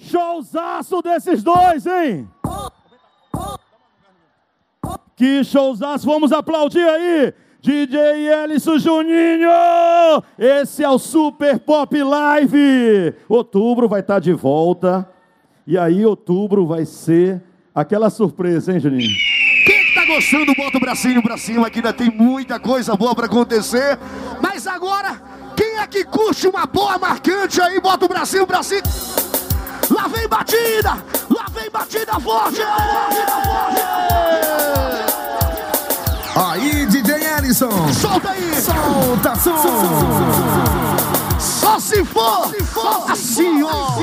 Showzaço desses dois, hein? Que showzaço, vamos aplaudir aí. DJ Elisson Juninho, esse é o Super Pop Live. Outubro vai estar de volta. E aí, outubro vai ser aquela surpresa, hein, Juninho? Quem que tá gostando, bota o bracinho pra cima, que ainda tem muita coisa boa pra acontecer. Mas agora, quem é que curte uma boa marcante aí, bota o bracinho pra cima. Lá vem batida, lá vem batida forte. Aí, DJ Ellison. Solta aí. Solta, som. Só se for, se for assim, ó.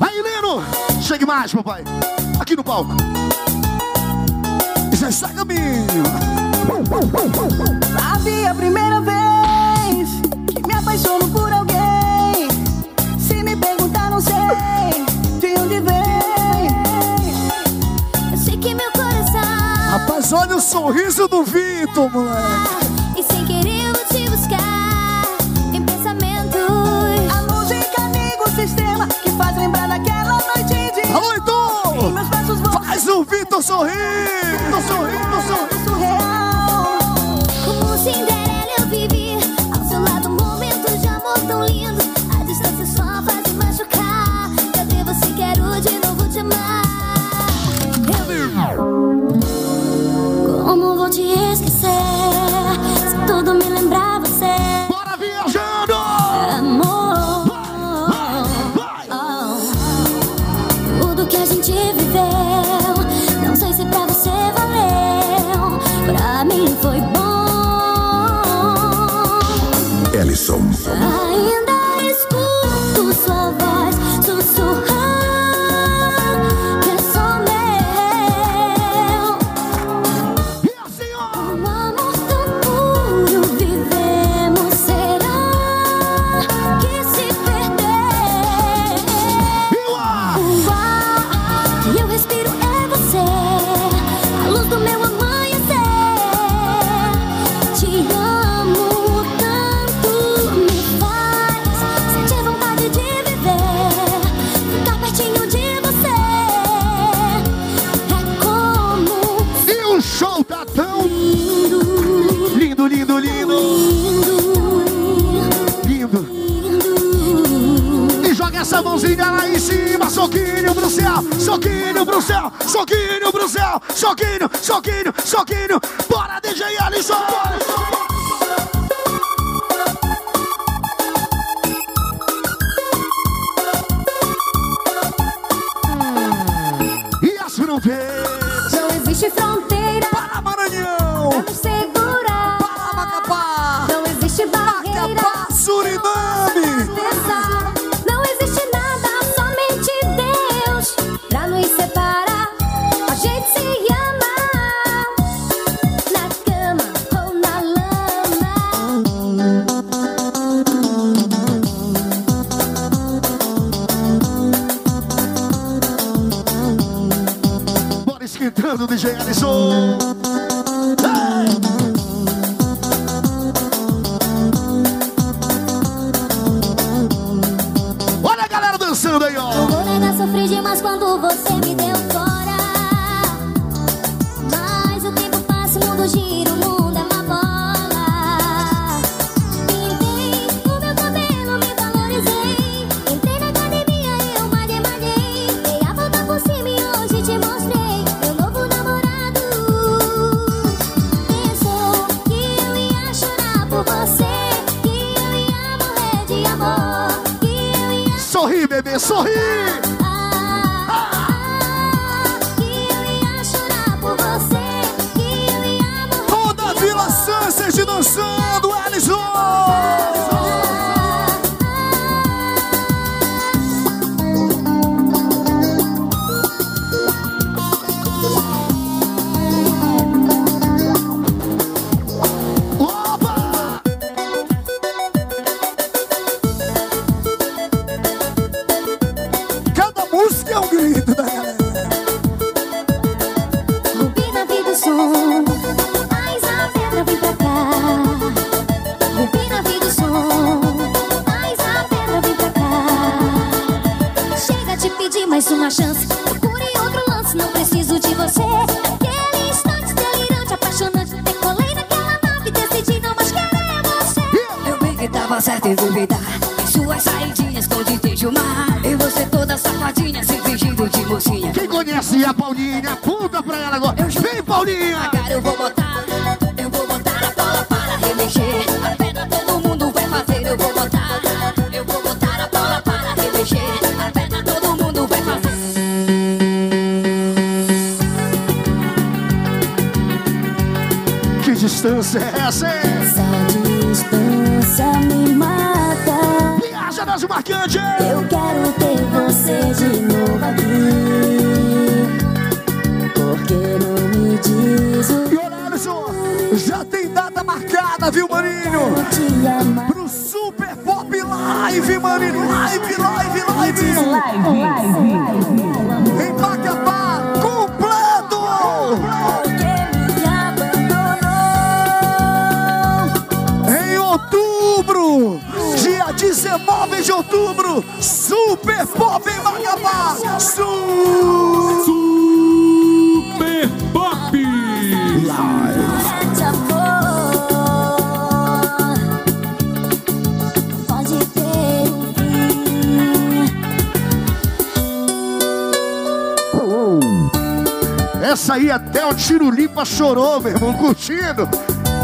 Aí, Lino, chegue mais, papai. Aqui no palco. Já está caminho. Sabe a primeira vez que me apaixono por alguém? Se me perguntar, não sei de onde vem. Eu sei que meu coração. Rapaz, olha o sorriso do Vitor, moleque. E sem querer eu vou te buscar em pensamentos. A música liga o sistema que faz lembrar daquela noite de. Alô, Heitor! Vou Faz o Vitor sorrir! Vitor sorrir, Vitor sorrir! Como Cinderela eu vivi ao seu lado momentos de amor tão lindo. A distância só faz me machucar. Cadê você? Quero de novo te amar. Eu... Como vou te esquecer? Sorri. Aí até o Tiro Limpa chorou, meu irmão, curtindo.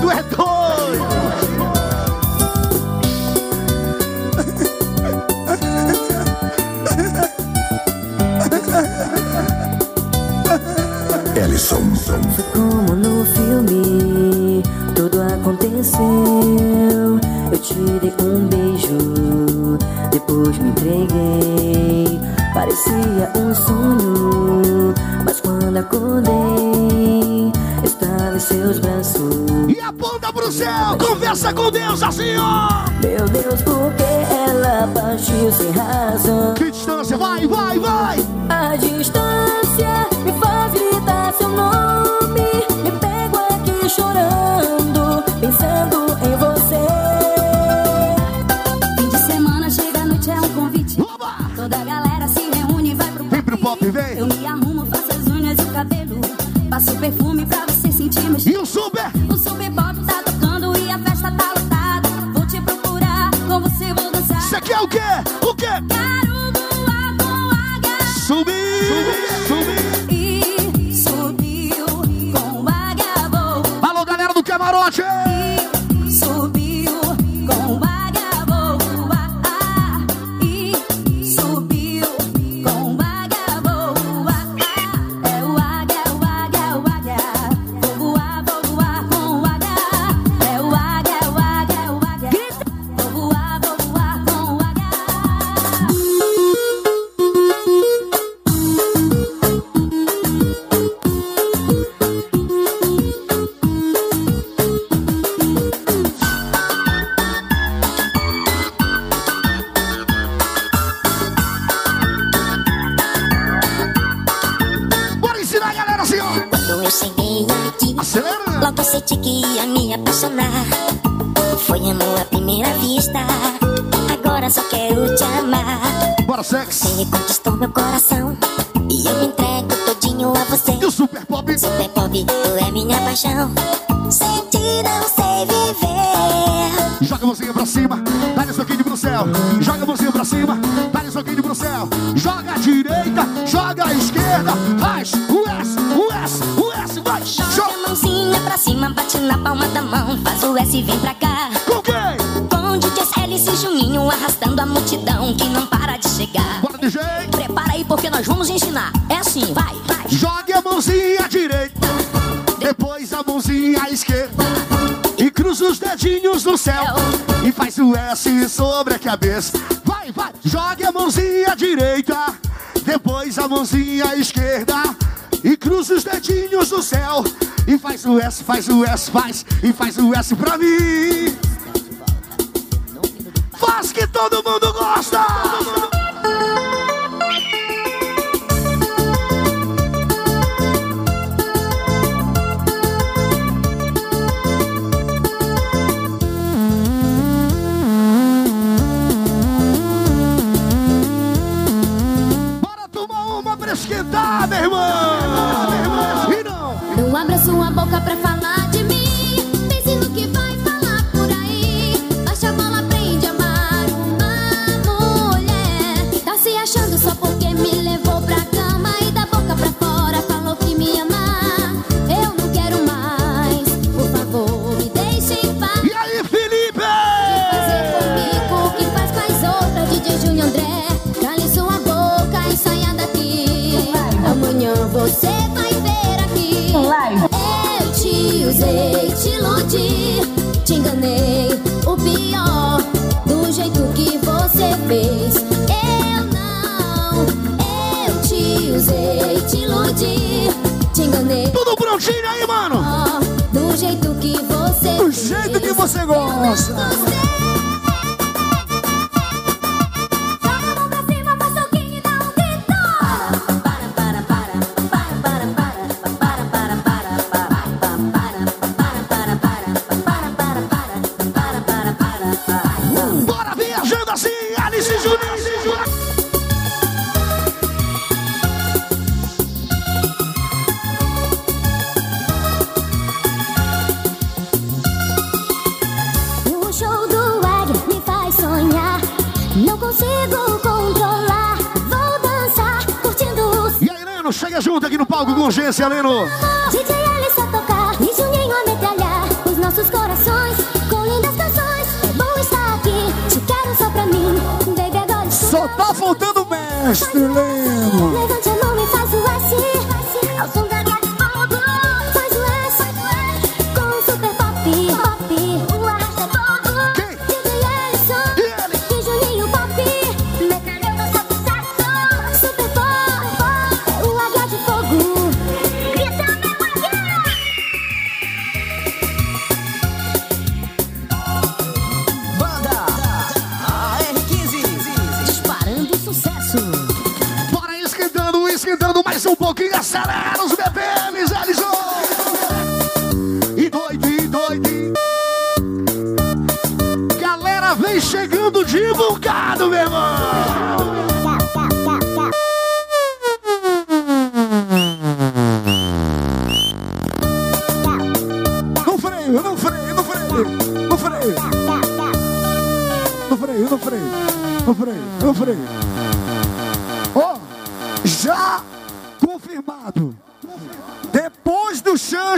Tu é doido! Ellison. Como no filme, tudo aconteceu. Eu te dei um beijo, depois me entreguei. Parecia um sonho, quando acordei, estava em seus braços. E aponta pro céu, conversa com Deus assim, ó! Meu Deus, por que ela partiu sem razão? Que distância, vai, vai, vai! A distância me faz gritar seu nome. Me pego aqui chorando, pensando em você. Fim de semana, chega a noite, é um convite Oba! Toda a galera se reúne e vai pro Vem pro pop, vem. Eu me arrumo, perfume pra senti que ia me apaixonar. Foi amor à primeira vista. Agora só quero te amar. Bora, sexo! Você conquistou meu coração. E eu me entrego todinho a você. E o Super Pop? Super pop, tu é minha paixão. Sem ti não sei viver. Joga a mãozinha pra cima, dá-lhe soquinho pro céu. Joga a mãozinha pra cima, dá-lhe soquinho pro céu. Joga a direita, joga a esquerda. Faz o S, o S, o S, vai! Joga cima, bate na palma da mão. Faz o S e vem pra cá. com quem? Com DJ Alice e Juninho arrastando a multidão que não para de chegar. Bora, DJ! Prepara aí porque nós vamos ensinar. É assim, vai, vai. Jogue a mãozinha direita, depois a mãozinha esquerda. E cruza os dedinhos no céu e faz o S sobre a cabeça. Vai, vai! Jogue a mãozinha direita, depois a mãozinha esquerda. E cruza os dedinhos no céu e faz o S, faz o S, faz e faz o S pra mim. Faz que todo mundo gosta! Bora boca pra usei, te iludi, te enganei. O pior, do jeito que você fez. Eu não, eu te usei, te iludi, te enganei. Tudo prontinho aí, mano. Do jeito que você Do jeito que você gosta. Urgência, Leno. DJ Alice a tocar e Juninho a metralhar os nossos corações com lindas canções. É bom estar aqui, te quero só pra mim, baby agora estou Só tá faltando mestre, Leno.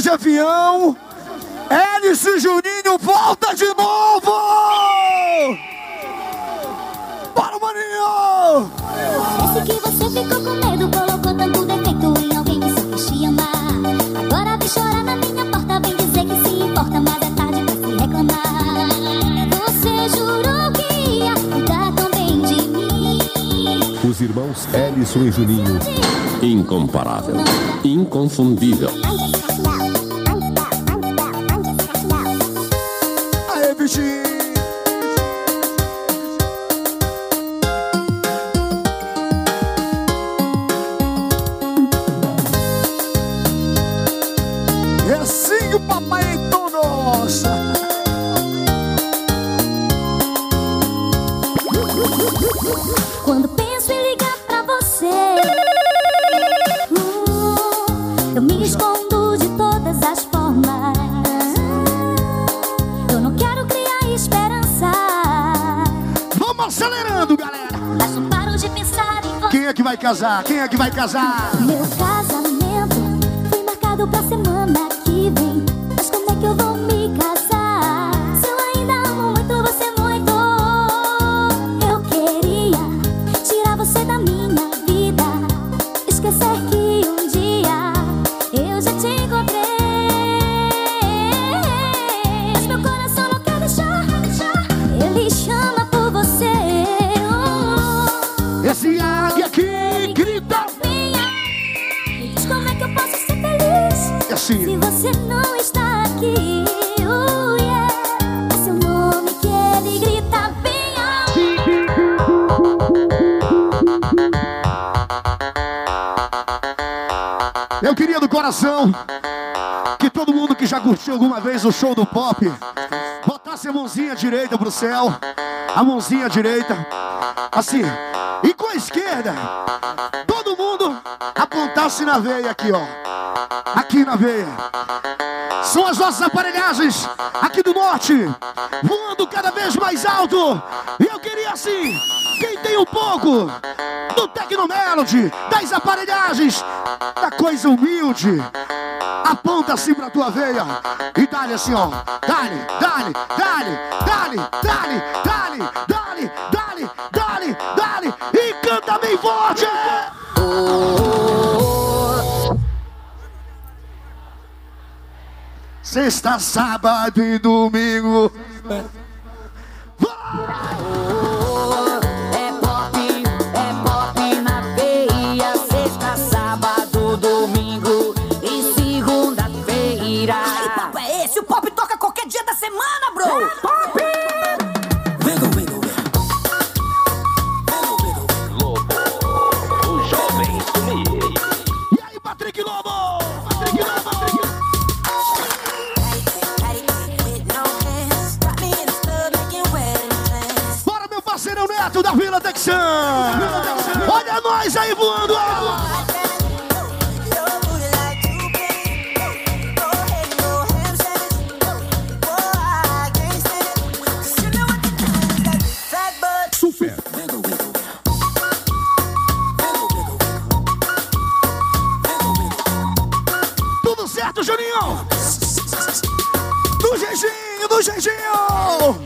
De avião, Hélice e Juninho volta de novo! Bora, maninho! Esse que você ficou com medo, colocou tanto defeito em alguém que só quis te amar. Agora vem chorar na minha porta, vem dizer que se importa, mas é tarde pra se reclamar. Você jurou que ia cuidar tão bem de mim. Os irmãos Ellison e Juninho. Incomparável. Inconfundível. Que vai casar? Vez o show do pop. Botasse a mãozinha direita pro céu, a mãozinha direita, assim, e com a esquerda, todo mundo apontasse na veia aqui, ó, aqui na veia. São as nossas aparelhagens aqui do norte, voando cada vez mais alto. E eu queria assim, quem tem um pouco do Tecnomelody, das aparelhagens, da coisa humilde, aponta assim pra tua veia e dá-lhe assim, ó. Dá-lhe, dá-lhe, dá-lhe, dá-lhe, dá-lhe, dá-lhe, dá-lhe, dá-lhe, dá-lhe, dá-lhe e canta bem forte! Sexta, sábado e domingo. É. Vai! Jackson! Olha nós aí voando! Tudo certo, Juninho? Do Jejinho, do Jejinho!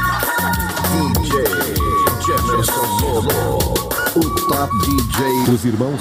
Anderson Lolo, o top DJ dos irmãos.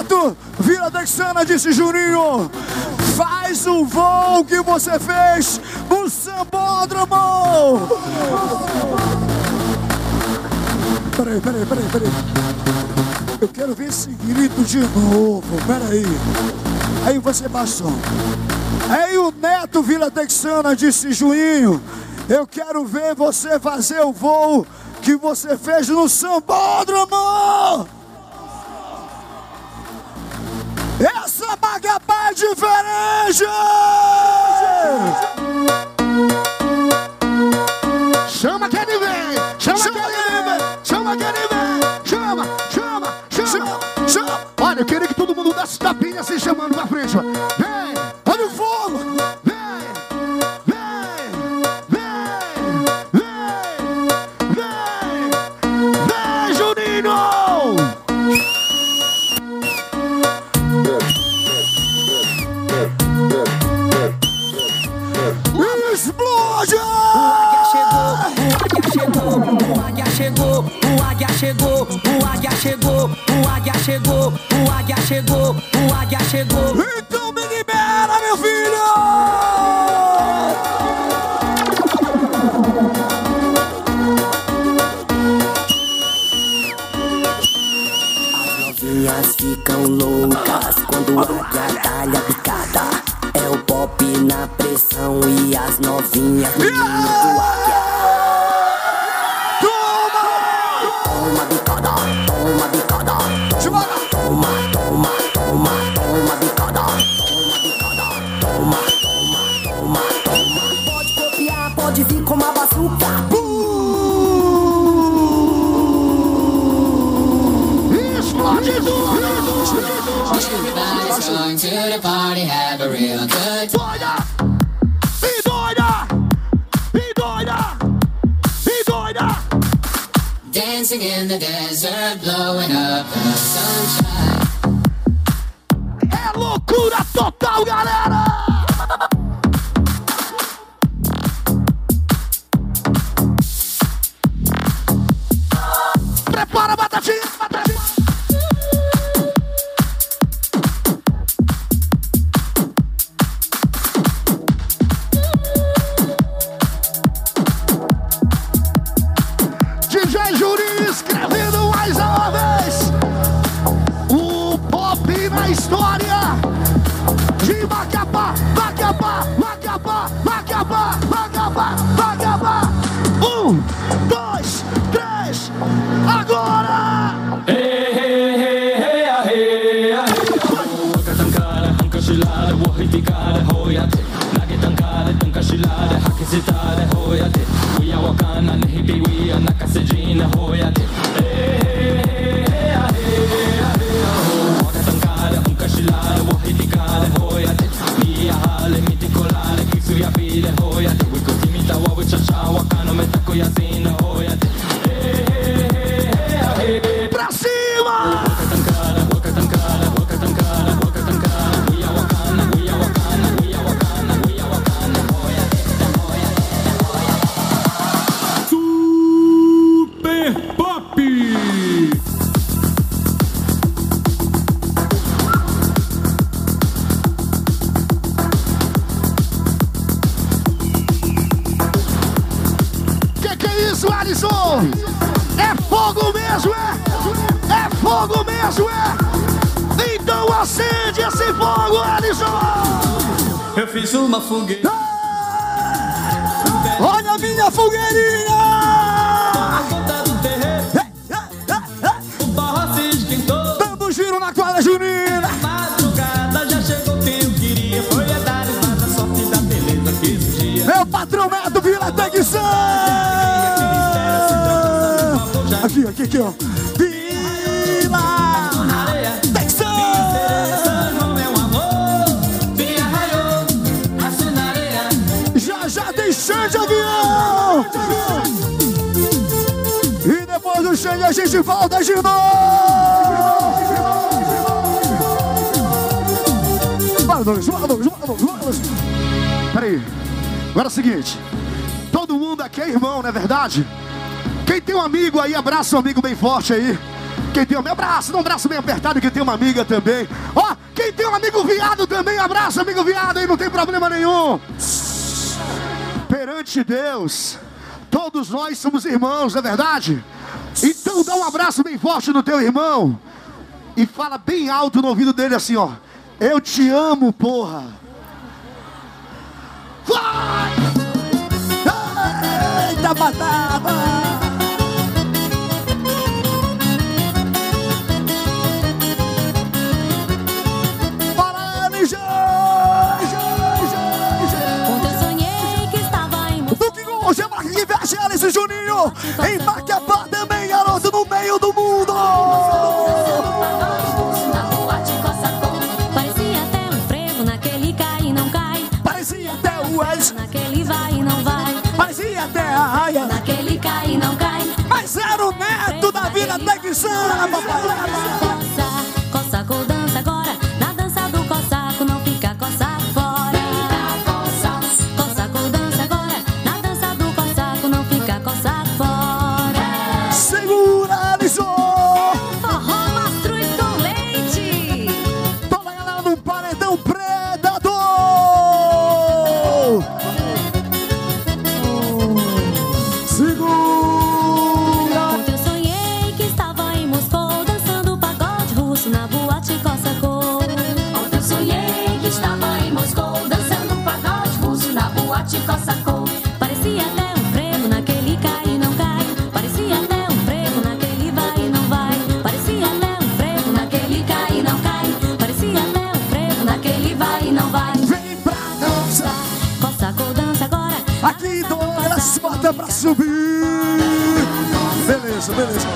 Neto Vila Texana, disse Juninho. Faz o voo que você fez no Sambódromo! Peraí, peraí, peraí, peraí. Eu quero ver esse grito de novo, peraí. Aí você passou. Aí o Neto Vila Texana disse, Juninho, eu quero ver você fazer o voo que você fez no Sambódromo! diferente! Chama que ele vem! Chama, chama que ele vem! Chama que ele vem! Chama, chama, chama, chama! Olha, eu queria que todo mundo desse tapinha se chamando pra frente, ó. hey hey hey hey hey hey. La voy forget. Agora é o seguinte: todo mundo aqui é irmão, não é verdade? Quem tem um amigo aí, abraça um amigo bem forte aí. Quem tem um meu abraço, dá um abraço bem apertado, quem tem uma amiga também. Ó, oh, quem tem um amigo viado também, abraça amigo viado aí, não tem problema nenhum. Perante Deus, todos nós somos irmãos, não é verdade? Então dá um abraço bem forte no teu irmão e fala bem alto no ouvido dele assim, ó. Eu te amo, porra. Jabataba Parame, Quando eu sonhei que estava em Duque Gonja, Marque Guivete, Alice Juninho Em Maquiapá também, é garoto, no meio do mundo. magnificent. beleza, beleza.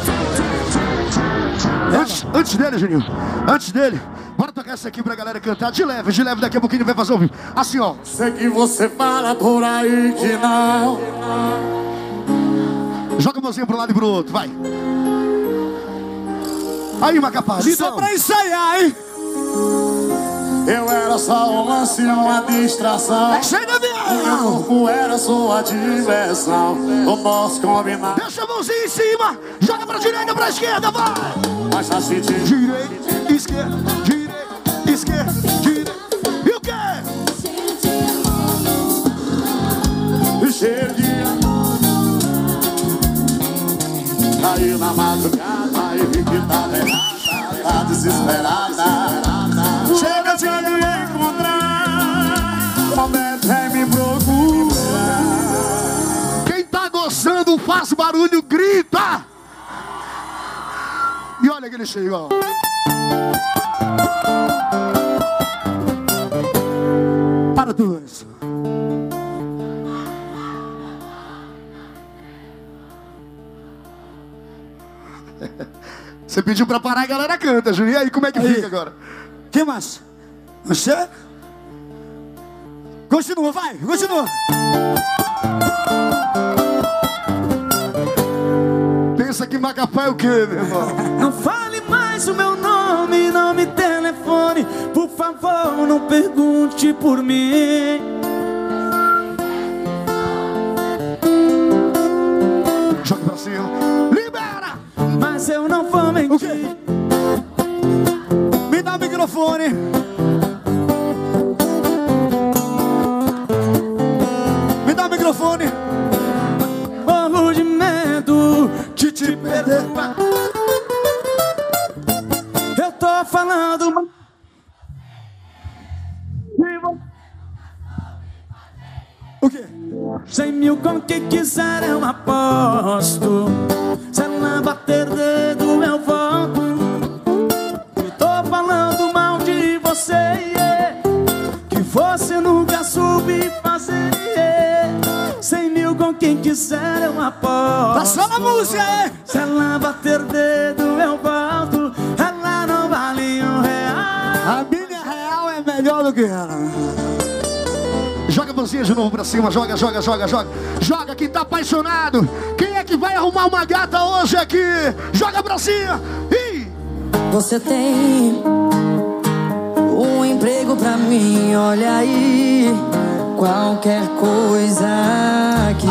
Antes, antes dele, Juninho, antes dele, bora tocar essa aqui pra galera cantar de leve, de leve, daqui a pouquinho vai fazer ouvir. Assim, ó. Sei que você fala por aí que não. Joga a mãozinha pro lado e pro outro, vai. Aí, Macapá, então. Só pra ensaiar, hein? Eu era só um lance, uma distração. Chega, O meu corpo era sua diversão. Não posso combinar. Deixa a mãozinha em cima, joga pra direita, pra esquerda, vai. Mas tá sentindo. Direita, esquerda, direita, esquerda, direita. E o quê? Cheio de amor. Caiu na madrugada e vi que tava errada. Tá desesperada. Encontrar. Me procurar. Quem tá gostando, faz barulho, grita. E olha que ele chega, ó. Para tudo isso. Você pediu pra parar e a galera canta, Juninho. E aí, como é que Aí. fica agora? que mais? Você? Continua, vai, continua. Pensa que Macapá é o quê, meu irmão? Não fale mais o meu nome, não me telefone. Por favor, não pergunte por mim. Joga pra cima. Libera! Mas eu não vou mentir. Me dá o microfone. Microfone. Morro de medo De te perder. Eu tô falando. O quê? Cem mil com quem quiser eu aposto. Se ela bater com quem quiser eu aposto. Tá só na música, é? Se ela bater dedo eu volto. Ela não vale um real. A minha real é melhor do que ela. Joga a mãozinha de novo pra cima, joga, joga, joga, joga. Joga quem tá apaixonado. Quem é que vai arrumar uma gata hoje aqui? Joga pra cima. Ih! Você tem um emprego pra mim, olha aí. Qualquer coisa que,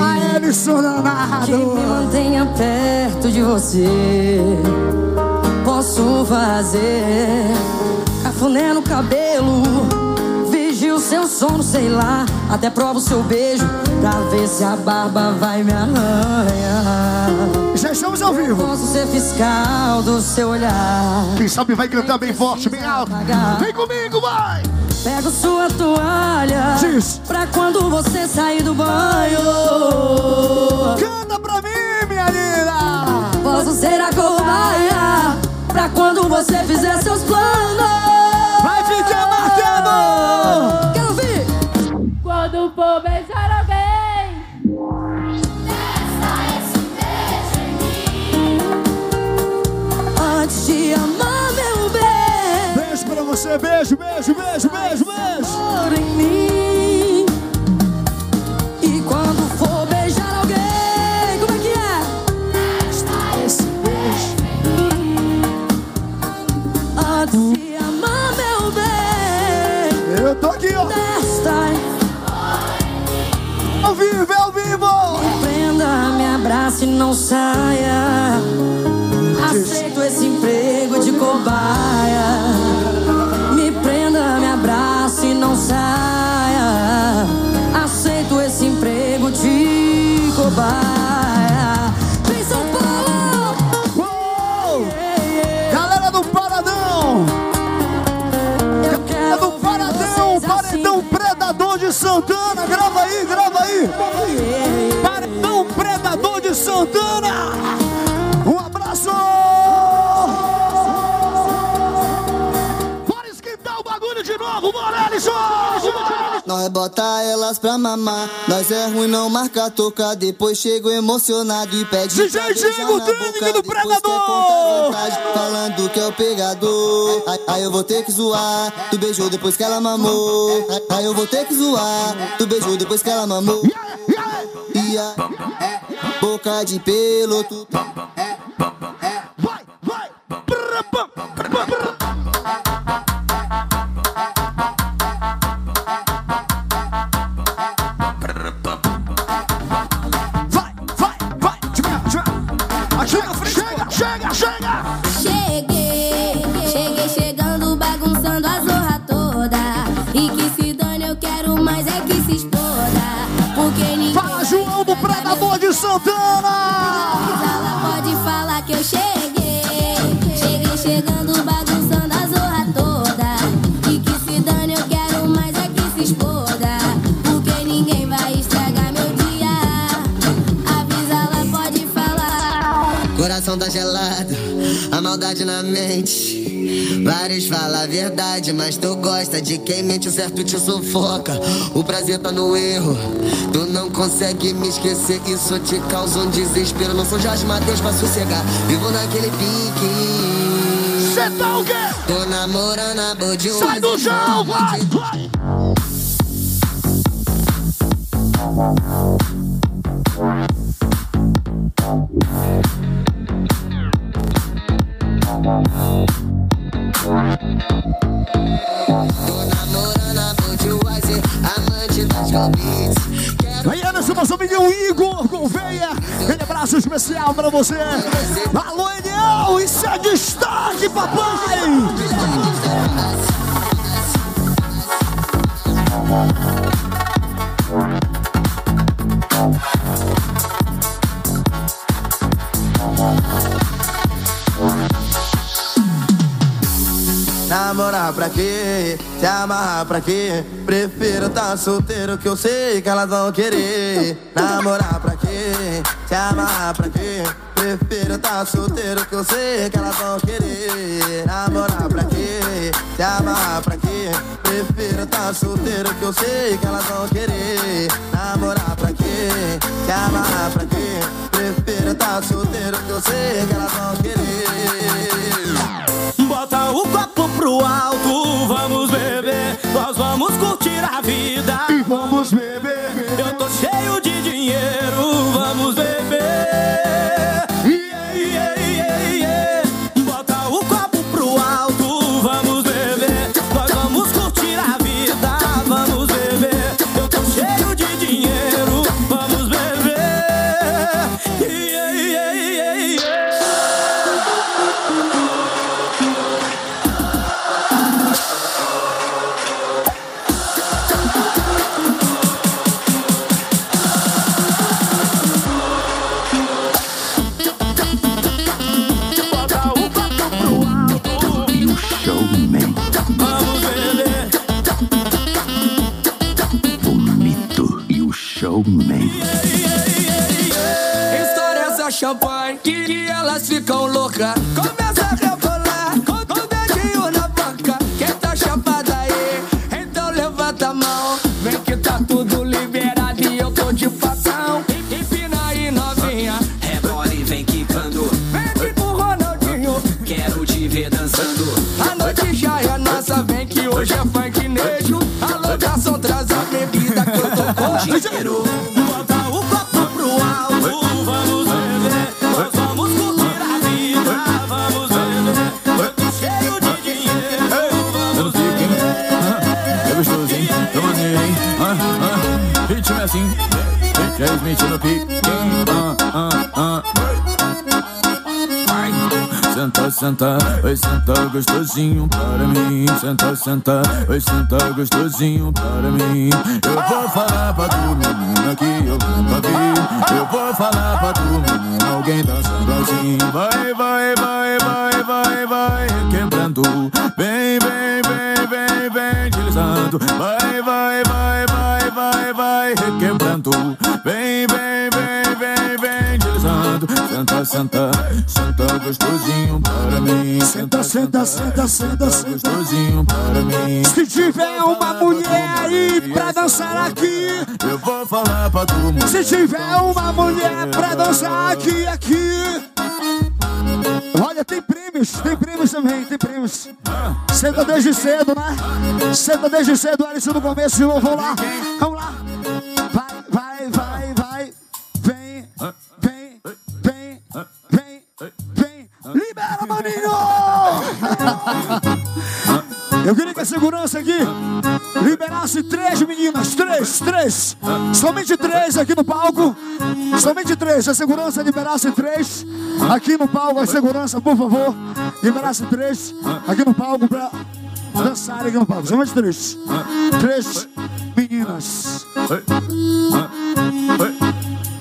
me mantenha perto de você. Posso fazer cafuné no cabelo, vigio seu sono, sei lá. Até provo seu beijo pra ver se a barba vai me arranhar. Já estamos ao vivo. Posso ser fiscal do seu olhar. Quem sabe vai cantar bem forte, bem alto. Vem comigo, vai! Pego sua toalha Diz. pra quando você sair do banho. Canta pra mim, minha linda. Posso ser a cobaia pra quando você fizer seus planos. Beijo beijo, beijo, beijo, beijo, beijo. por em mim. E quando for beijar alguém, como é que é? Esse beijo. Antes de amar meu bem, Eu tô aqui, ó. desta Ao vivo, é ao vivo. Me prenda, me abrace e não saia. Aceito esse emprego de cobaia. De cobaia. Nós bota elas pra mamar. Nós é ruim, não marca toca. Depois chego emocionado e pede DJ Diego, boca. do vantagem, falando que é o pegador. Aí, aí eu vou ter que zoar. Tu beijou depois que ela mamou. Aí, aí eu vou ter que zoar. Tu beijou depois que ela mamou. E a boca de pelo. Tu... Chega, Santana! Ela pode falar que eu cheguei. Cheguei chegando, bagunçando a zorra toda. E que se dane, eu quero mais é que se exploda. Porque ninguém vai estragar meu dia. Avisa, ela pode falar. Coração tá gelado, a maldade na mente. Vários falam a verdade, mas tu gosta de quem mente, o certo te sufoca. O prazer tá no erro, tu não consegue me esquecer. Isso te causa um desespero. Não sou Jorge Matheus pra sossegar, vivo naquele pique. Cê tá o quê? Tô namorando a Bode Sai do chão, vai, vai! Aí, Anderson, nosso amigo Igor Gouveia. Aquele abraço especial pra você. Alô, Eliel, isso é destaque, papai! Quê? Se amarrar pra quê? Prefiro tá solteiro que eu sei que elas vão querer. Namorar pra quê? Se amarrar pra quê? Prefiro tá solteiro que eu sei que elas vão querer. Namorar pra quê? Se amarrar pra quê? Prefiro tá solteiro que eu sei que elas vão querer. Namorar pra quê? Se amarrar pra quê? Prefiro tá solteiro que eu sei que elas vão querer. Bota o copo pro alto, vamos beber. Nós vamos curtir a vida. E vamos beber. Que, elas ficam loucas. Começa a rebolar com com o dedinho na banca. Quem tá chapada aí, então levanta a mão. Vem que tá tudo liberado e eu tô de facão. Empina aí, novinha. Rebola e vem quicando. Vem aqui com o Ronaldinho. Quero te ver dançando. A noite já é nossa, vem que hoje é Senta, vai sentar gostosinho para mim. Senta, senta, vai sentar gostosinho para mim. Eu vou falar pra tu, menina, que eu nunca vi. Eu vou falar pra tu, menina, alguém dançando assim. Vai, vai, vai, vai, vai, vai, quebrando. Vem, vem, vem, vem, vem, deslizando. Vai, vai, vai, vai, vai, vai, requebrando. Vem, vem, vem, vem, vem. Sentando, senta, senta, senta gostosinho para mim. Senta, senta, senta, senta, senta. gostosinho para mim. Se tiver uma mulher aí pra dançar aqui, Eu vou falar pra todo mundo. se tiver uma mulher pra dançar aqui, aqui. Olha, tem prêmios, tem prêmios também, tem prêmios. Senta desde cedo, né? Senta desde cedo, Alisson, no começo de novo, vamos lá, vamos lá. Vai, vai, vai. Libera, maninho! Eu queria que a segurança aqui liberasse três meninas, três, três, somente três aqui no palco, somente três. A segurança liberasse três aqui no palco. A segurança, por favor, liberasse três aqui no palco pra dançarem aqui no palco. Somente três, três meninas.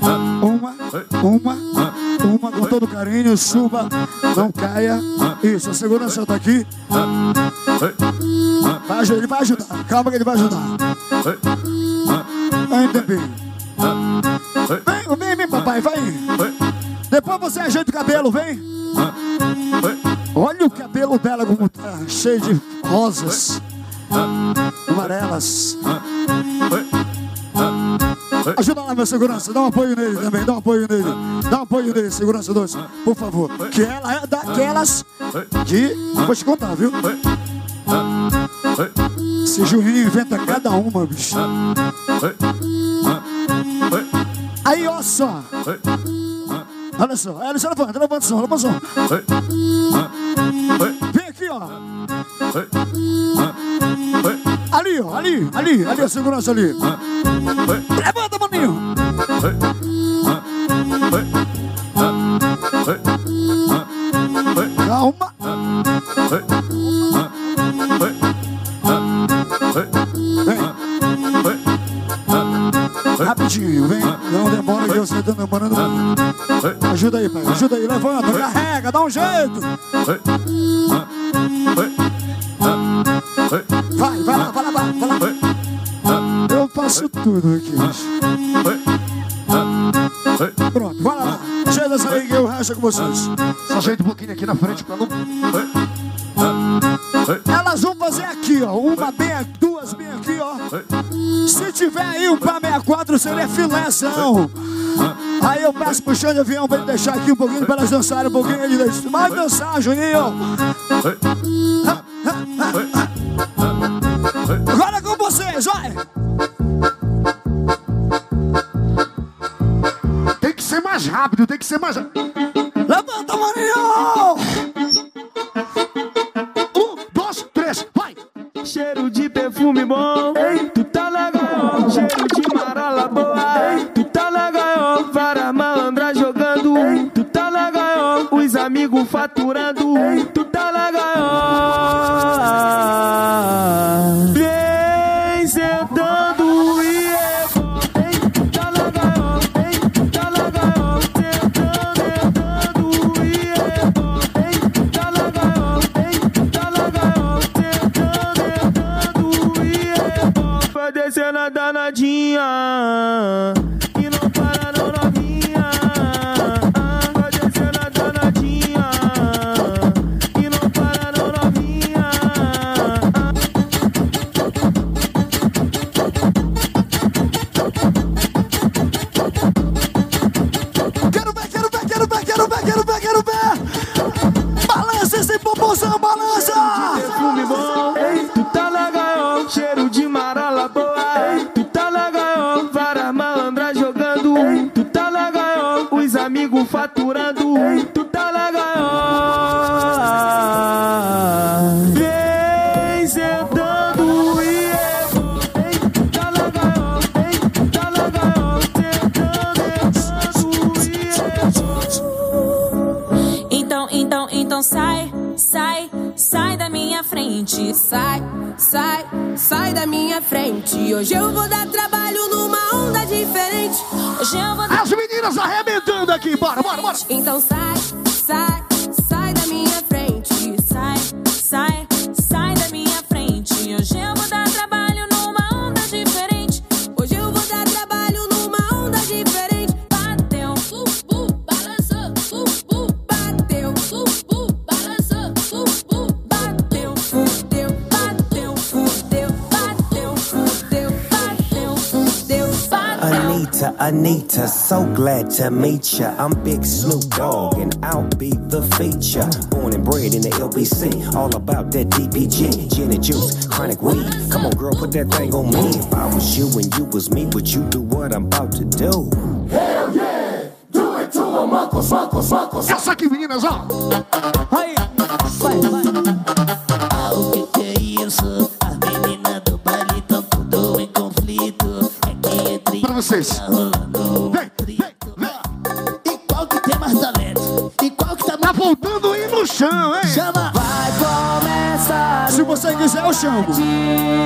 Uma, uma, uma com todo carinho, suba, não caia. Isso, a segurança tá aqui. Vai ajudar, ele vai ajudar. Calma que ele vai ajudar. Vai, tempinho. Vem, vem, vem, papai, vai. Depois você ajeita o cabelo, vem. Olha o cabelo dela como tá cheio de rosas, amarelas. Ajuda lá, meu segurança, dá um apoio nele também, dá um apoio nele. Dá um apoio nele, segurança dois, por favor. Que ela é daquelas que. Vou te contar, viu? Esse Juninho inventa cada uma, bicho. Aí, ó só. Olha só, olha só, levanta, levanta o som, levanta o som. Vem aqui, ó. Ali, ali, ali, ali, a segurança ali. Levanta, maninho. Calma. Vem. Rapidinho, vem. Não demora que você tá demorando. Ajuda aí, pai. Ajuda aí, levanta, carrega, dá um jeito. Tudo aqui. Pronto, vai lá. Ajeita essa aí que eu racho com vocês. Só ajeita um pouquinho aqui na frente pra não. Elas vão fazer aqui, ó. Uma bem aqui, duas bem aqui, ó. Se tiver aí um pá 64, seria filézão. Aí eu pro chão de avião pra ele deixar aqui um pouquinho pra elas dançarem um pouquinho. Ele deixa. Vai dançar, Juninho. A to meet ya. I'm Big Snoop Dogg, and I'll be the feature. Born and bred in the LBC, all about that DPG, gin and juice, chronic weed. Come on, girl, put that thing on me. If I was you and you was me, would you do what I'm about to do? Hell yeah! Do it to a Marcos, Marcos, Marcos. Essa aqui, meninas, ó. Você quiser,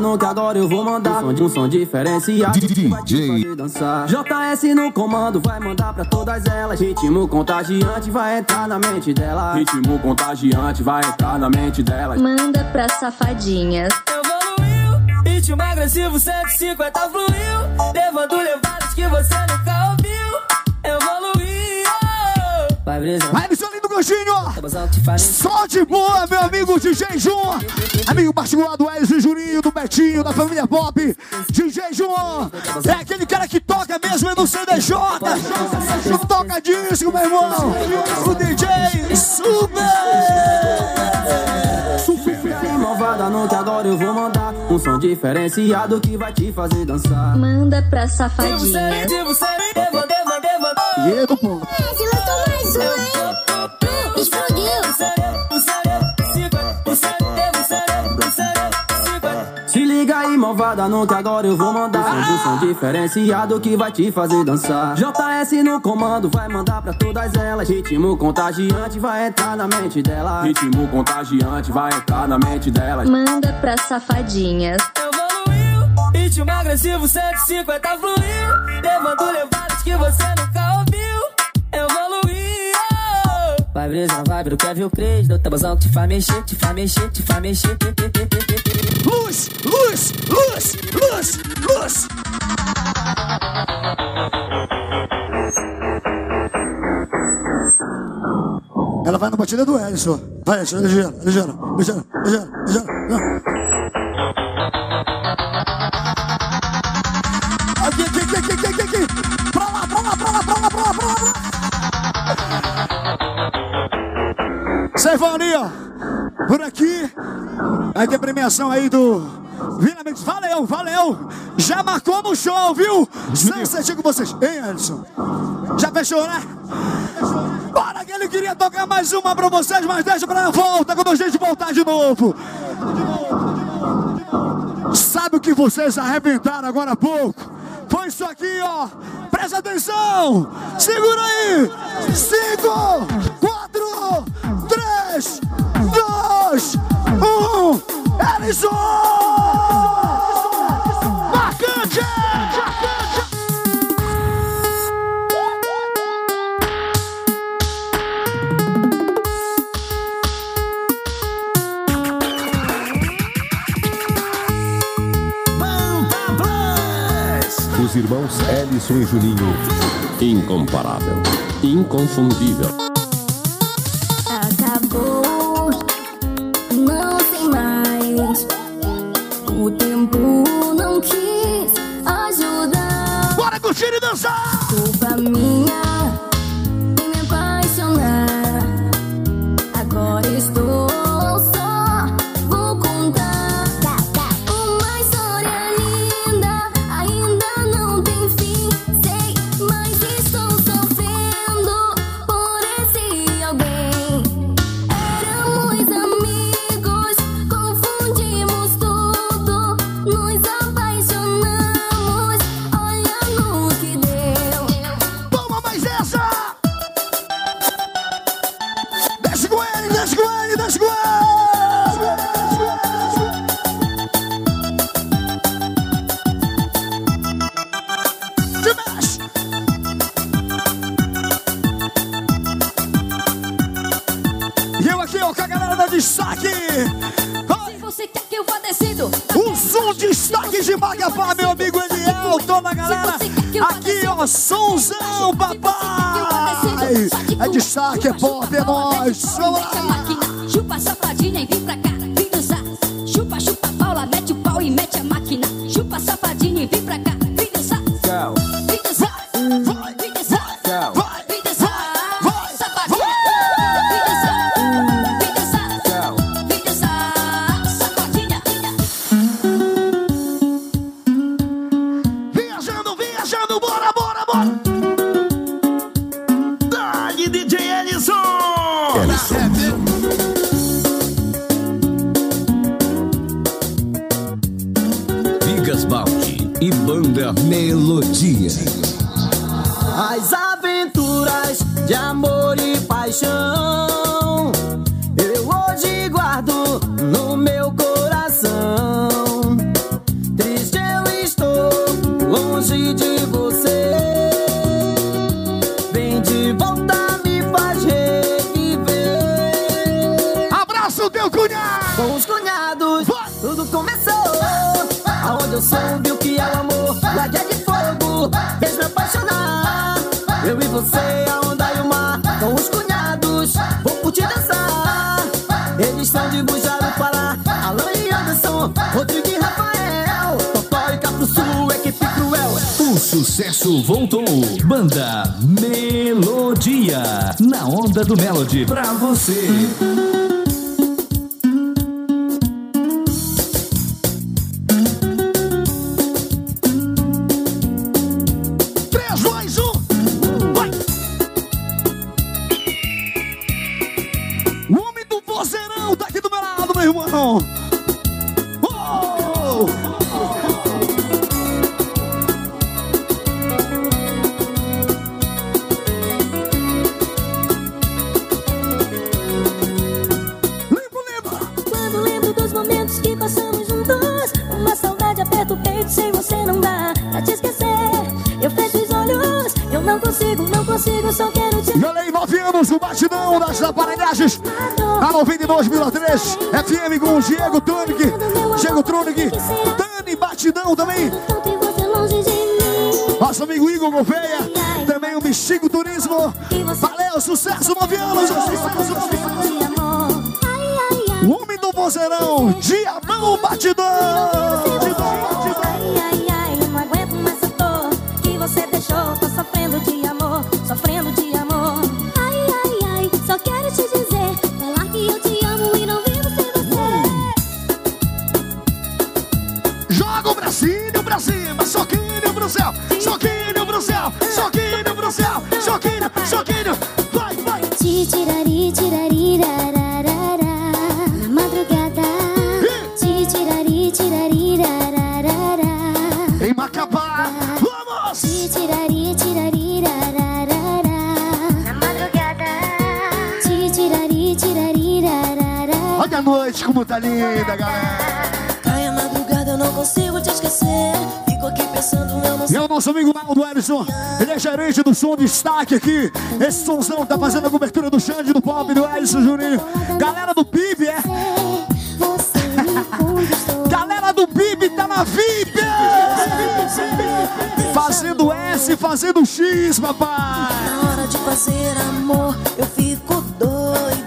no que agora eu vou mandar um som, um som diferenciado fazer dançar. JS no comando vai mandar pra todas elas. Ritmo contagiante vai entrar na mente dela. Ritmo contagiante vai entrar na mente delas. Manda pra safadinhas. Evoluiu, ritmo agressivo 150 fluiu, levando levadas que você nunca ouviu. Evoluiu, vai brisa. Vai, seu lindo gostinho. Só de boa, meu amigo DJ Jun. Amigo particular do Ezio Juninho, do Da família Pop. DJ Jun. É aquele cara que toca mesmo no CDJ. Toca disco, meu irmão. O DJ Super. Super aí, malvada, no que agora eu vou mandar um som diferenciado que vai te fazer dançar. Manda pra Devo safadinhas. ser, devo ser, devo, devo, devo. E povo. Esse lançou mais um, liga aí, malvada, no que agora eu vou mandar um som diferenciado que vai te fazer dançar. JS no comando vai mandar pra todas elas. Ritmo contagiante vai entrar na mente dela. Ritmo contagiante vai entrar na mente delas. Manda pra safadinhas. Evoluiu, ritmo agressivo 150 fluiu, levando levadas que você nunca vai brisa, vai pro Kevin Cres, do tabuzão que te faz mexer, te faz mexer, te faz mexer. Luz, luz, luz, luz, luz. Ela vai na batida do Ellison. Vai, Ellison, ligeiro, ligeiro, ligeiro, ligeiro, ligeiro. Vão ali, ó. Por aqui. Vai ter premiação aí do. Vila Mix. Valeu, valeu. Já marcou no show, viu? Sunset com vocês. Hein, Ellison? Já fechou, né? Bora que ele queria tocar mais uma pra vocês, mas deixa pra volta quando a gente voltar de novo. Sabe o que vocês arrebentaram agora há pouco? Foi isso aqui, ó. Presta atenção. Segura aí. Cinco, quatro, um. Ellison! Marcante! Os irmãos Ellison e Juninho. Incomparável. Inconfundível. Você é a onda e o mar. Com os cunhados, vou curtir dançar. Eles são de Bujaro, Pará, Alan e Anderson, Rodrigo e Rafael. Totó pro sul, equipe cruel. O sucesso voltou. Banda Melodia. Na onda do Melody, pra você. 2003, FM com o Diego Tronic, Diego Tronic, Dani Batidão também. Nosso amigo Igor Gouveia, também o Bexigo Turismo. Valeu, sucesso, nove anos sucesso, uma. O homem do vozeirão, dia. coisa linda, galera. Ai, a madrugada eu não consigo te esquecer. Fico aqui pensando, eu não sei. E é o nosso amigo Aldo Ellison. Ele é gerente do som destaque aqui. Esse somzão tá fazendo a cobertura do Xande, do Pop, do Ellison Juninho. Galera do PIB, é. Galera do PIB tá na VIP! É? Fazendo S, fazendo X, papai. Na hora de fazer amor, eu fico doido.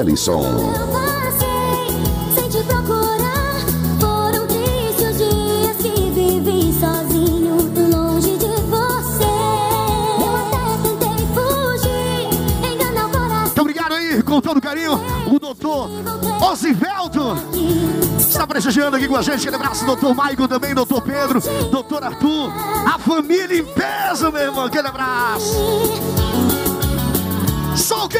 Ellison. Muito obrigado aí, com todo carinho, o doutor Osiveldo está prestigiando aqui com a gente. Um abraço, doutor Maicon também, doutor Pedro, doutor Arthur, a família em peso, meu irmão. Aquele abraço. Sou o quê?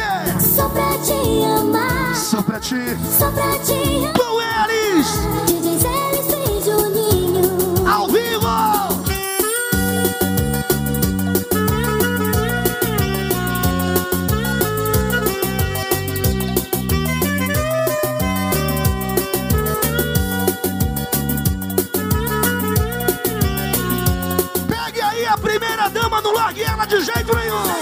Só pra te amar. Só pra ti. Só pra te amar. Com eles. DJ Zélis e Juninho. Ao vivo. Pegue aí a primeira dama, não largue ela de jeito nenhum.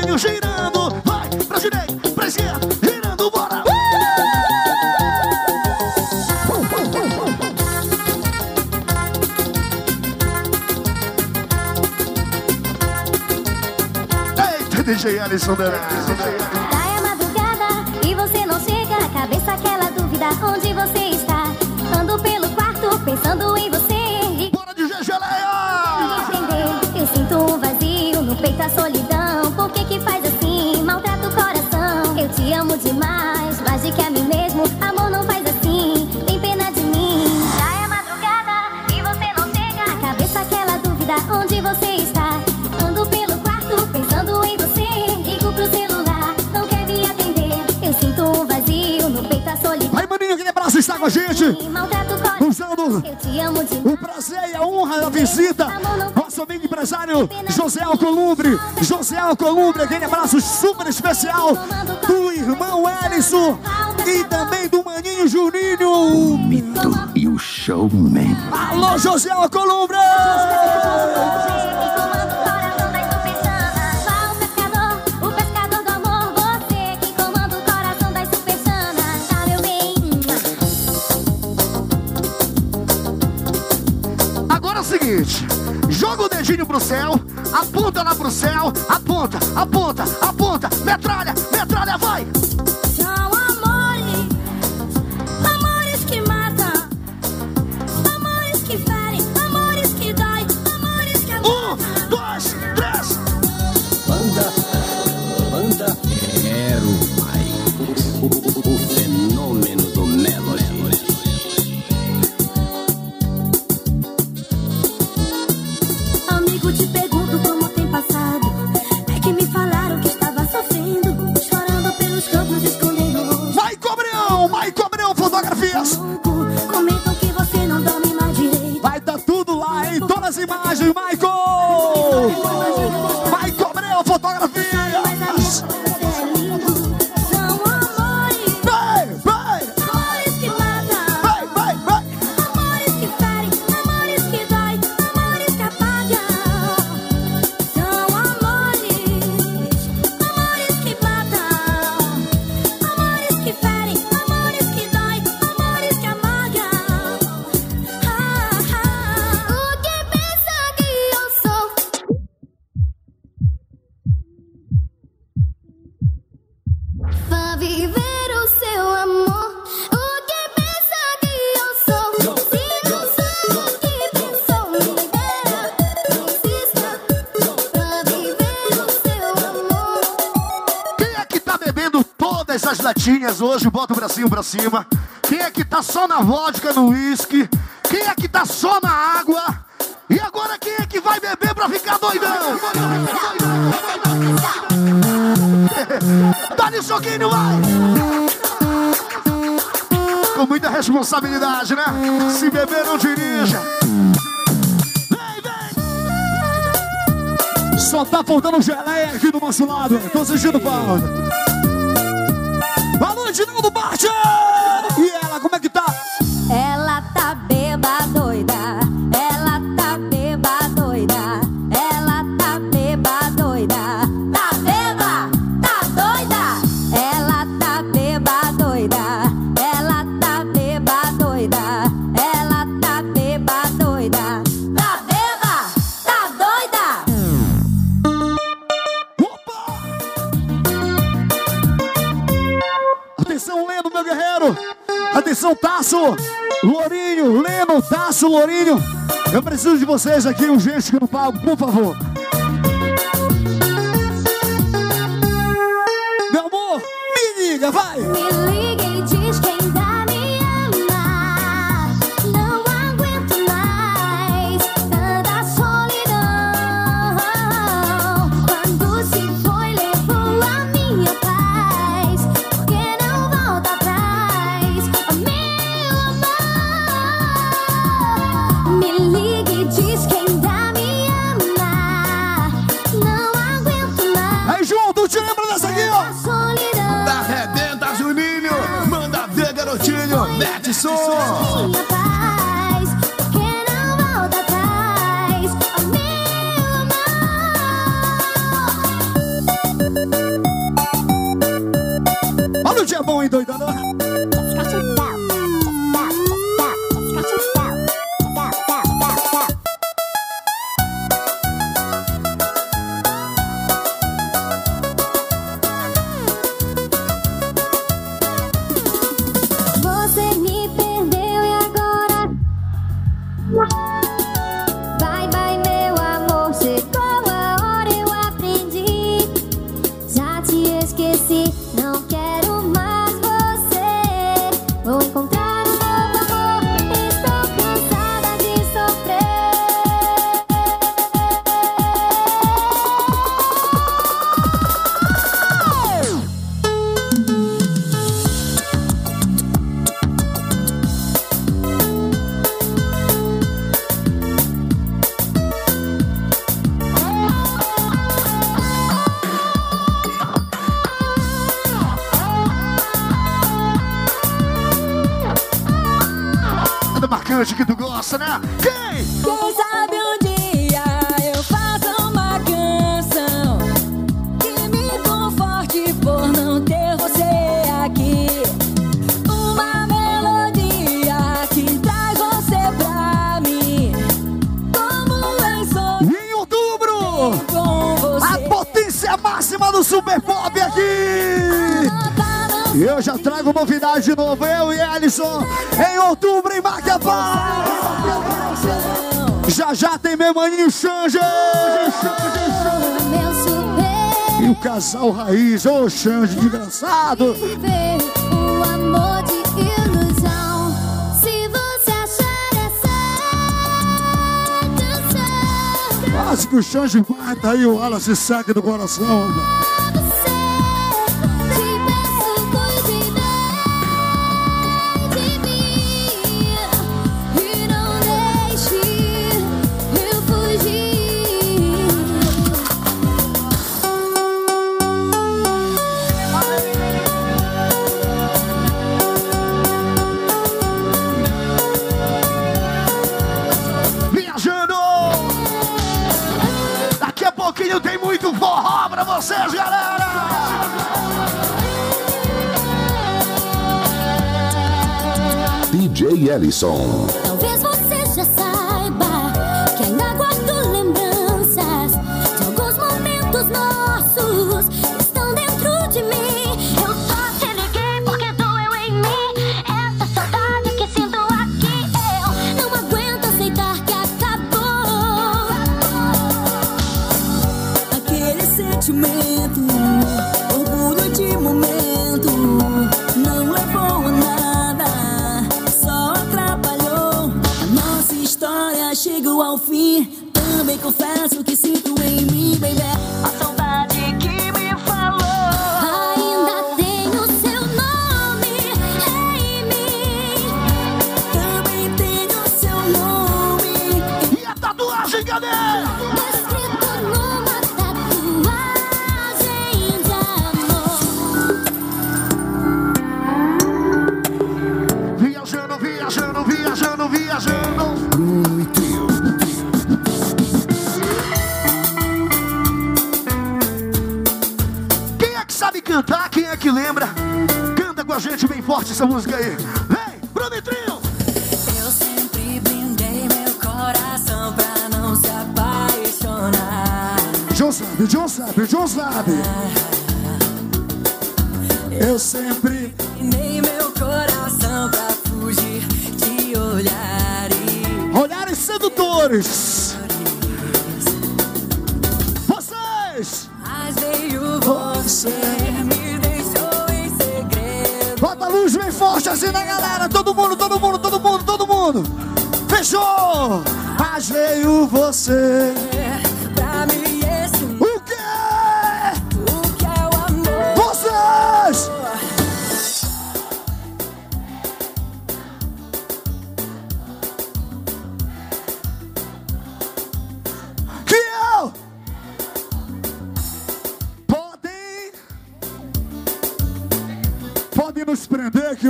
Soquinho, girando. Vai pra direita, pra esquerda, girando, bora. Eita, DJ Alisson da Sai a madrugada e você não chega. Cabeça aquela dúvida onde você gente. O. Usando o prazer e a honra da visita. Nosso amigo empresário José Alcolumbre. José Alcolumbre, aquele abraço super especial do irmão Ellison e também do maninho Juninho. Mito e o showman. Alô, José Alcolumbre! O céu, aponta lá pro céu, aponta, aponta, as imagens, Michael! Vai, bracinho pra cima. Quem é que tá só na vodka, no uísque? Quem é que tá só na água? E agora quem é que vai beber pra ficar doidão? Dá-lhe um soquinho, vai! Com muita responsabilidade, né? Se beber, não dirija. Só tá faltando geleia aqui do nosso lado. Tô sentindo falta. Preciso de vocês aqui, urgente, no palco, por favor! Potência máxima do Super Pop aqui. Eu já trago novidade de novo, eu e Alisson, em outubro em Macapá. Já já tem meu maninho super E o casal raiz, ô Xande, desgraçado. viver o amor de Quase que o Xande mata aí o Wallace saque do coração. Ellison. Talvez você Quem é que sabe cantar? Quem é que lembra? Canta com a gente bem forte essa música aí. Vem, Bruno Trio. Eu sempre blindei meu coração pra não se apaixonar. John sabe, John sabe, John sabe. Eu sempre Blindei meu coração sedutores. Vocês! Mas veio você, me deixou em segredo. Bota a luz bem forte assim na galera. Todo mundo, todo mundo, todo mundo, todo mundo. Fechou! Mas veio você.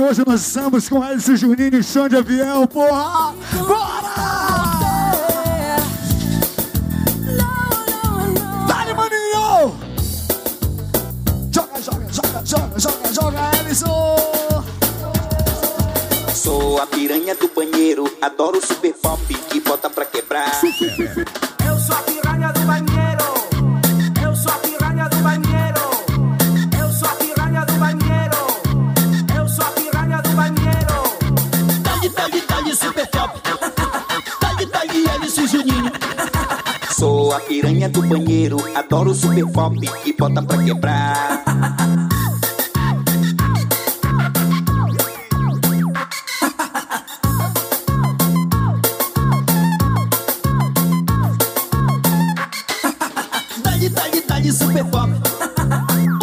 Hoje nós estamos com Edson Juninho e Chão Avião, porra! Bora! Dale, maninho! Joga, joga, joga, joga, joga, joga, Edson! Sou a piranha do banheiro, adoro super pop Sou a piranha do banheiro, adoro o super pop que bota pra quebrar. Dali, dali, dali, super pop.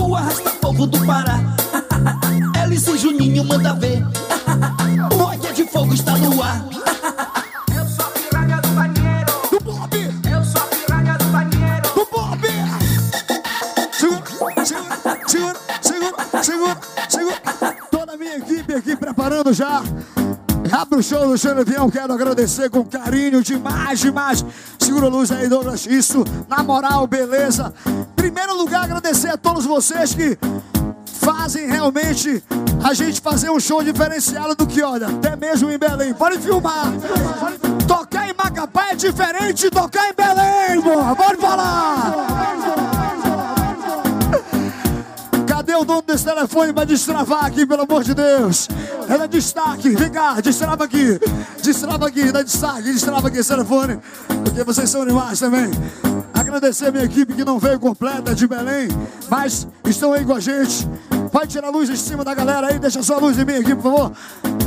O arrasta povo do Pará. Alice Juninho manda ver. Preparando já. Já pro show do Xande Avião, quero agradecer com carinho demais, demais. Segura a luz aí, Douglas. Isso, na moral, beleza. Primeiro lugar, agradecer a todos vocês que fazem realmente a gente fazer um show diferenciado do que, olha, até mesmo em Belém. Pode filmar. Tocar em Macapá é diferente de tocar em Belém, porra. Pode falar. Cadê o dono desse telefone pra destravar aqui, pelo amor de Deus? Ela é destaque, vem cá, destrava aqui. Destrava aqui, dá destaque, destrava aqui esse telefone. Porque vocês são animais também. Agradecer a minha equipe que não veio completa de Belém, mas estão aí com a gente. Pode tirar a luz em cima da galera aí, deixa só a luz em mim aqui, por favor.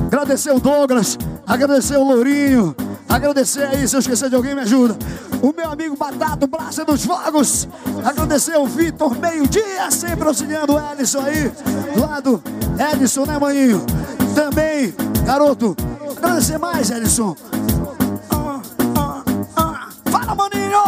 Agradecer o Douglas, agradecer o Lourinho, agradecer aí, se eu esquecer de alguém, me ajuda. O meu amigo Batata, o Braço dos Fogos. Agradecer o Vitor, meio-dia, sempre auxiliando o Ellison aí. Do lado, Edson, né, maninho? Também, garoto. Agradecer mais, Ellison. Fala, maninho!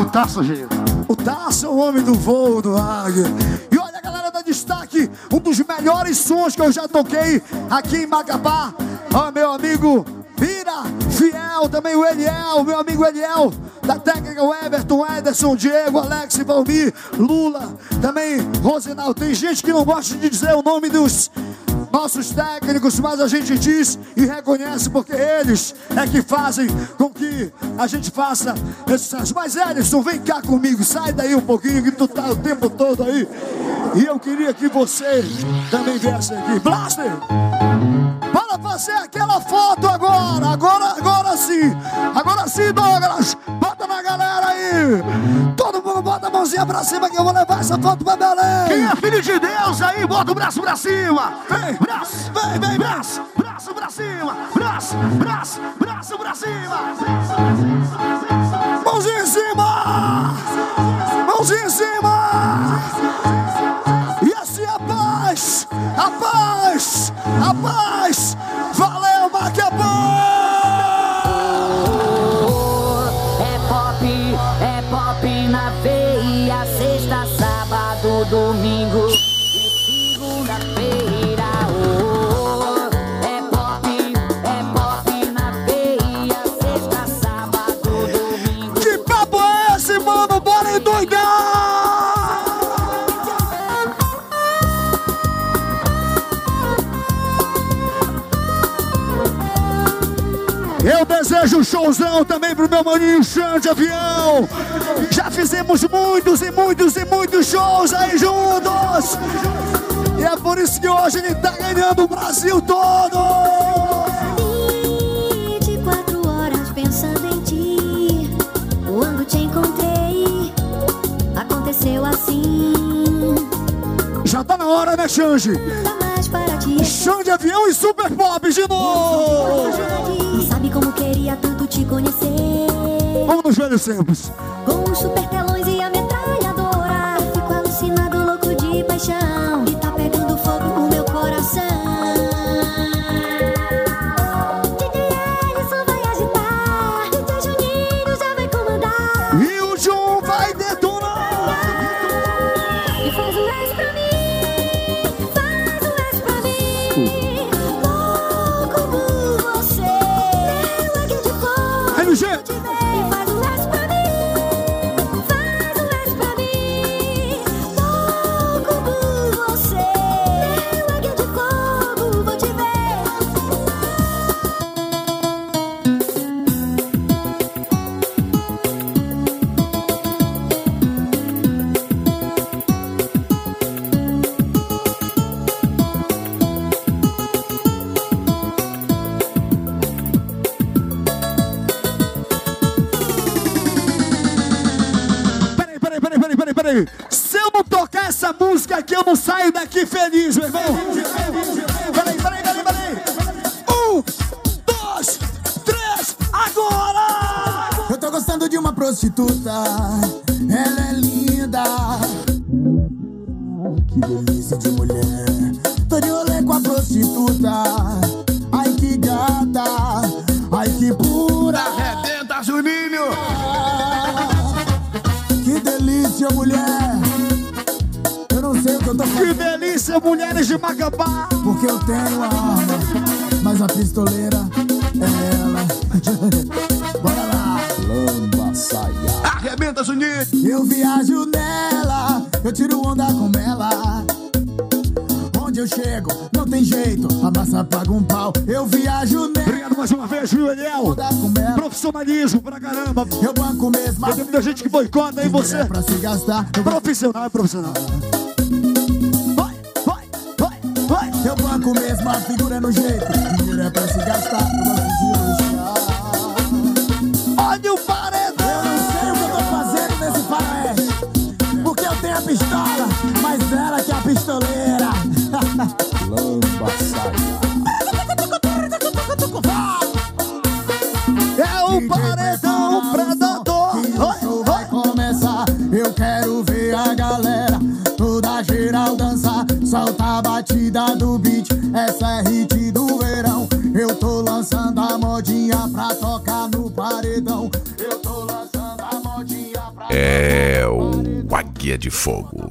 O Taço, gente. O Tasso é o homem do voo do Águia. E olha, galera, da destaque, um dos melhores sons que eu já toquei aqui em Macapá. Ó, meu amigo Pira, Fiel, também o Eliel, meu amigo Eliel, da técnica o Everton, Ederson, Diego, Alex, Valmir, Lula, também Rosinal. Tem gente que não gosta de dizer o nome dos nossos técnicos, mas a gente diz e reconhece porque eles é que fazem com que a gente faça esse sucesso. Mas Ellison, vem cá comigo, sai daí um pouquinho que tu tá o tempo todo aí. E eu queria que você também viesse aqui. Blaster! Para fazer aquela foto agora, agora, agora sim. Agora sim, Douglas. Bota na galera aí. Todo mundo bota a mãozinha pra cima que eu vou levar essa foto pra Belém. Quem é filho de Deus aí, bota o braço pra cima. Vem, braço, vem, vem, braço, braço pra cima, braço, braço, braço pra cima. Mãozinha em cima! Mãozinha em cima! E assim a paz! A paz! A paz! Desejo um showzão também pro meu maninho Xande de Avião. Já fizemos muitos e muitos e muitos shows aí juntos. E é por isso que hoje ele tá ganhando o Brasil todo. 24 horas pensando em ti. Quando te encontrei, aconteceu assim. Já tá na hora, né, Xande? Xande de Avião e Super Pop de novo. Te conhecer. Vamos nos velhos tempos. Com feliz, meu irmão. Peraí, peraí, peraí, peraí. Um, dois, três, agora! Eu tô gostando de uma prostituta, gente que boicota aí você. É pra se gastar. Profissional é profissional. Vai, eu banco mesmo, a figura é no jeito. Dinheiro é pra se gastar, Solta a batida do beat, essa é hit do verão. Eu tô lançando a modinha pra tocar no paredão. Eu tô lançando a modinha pra É o Águia de Fogo.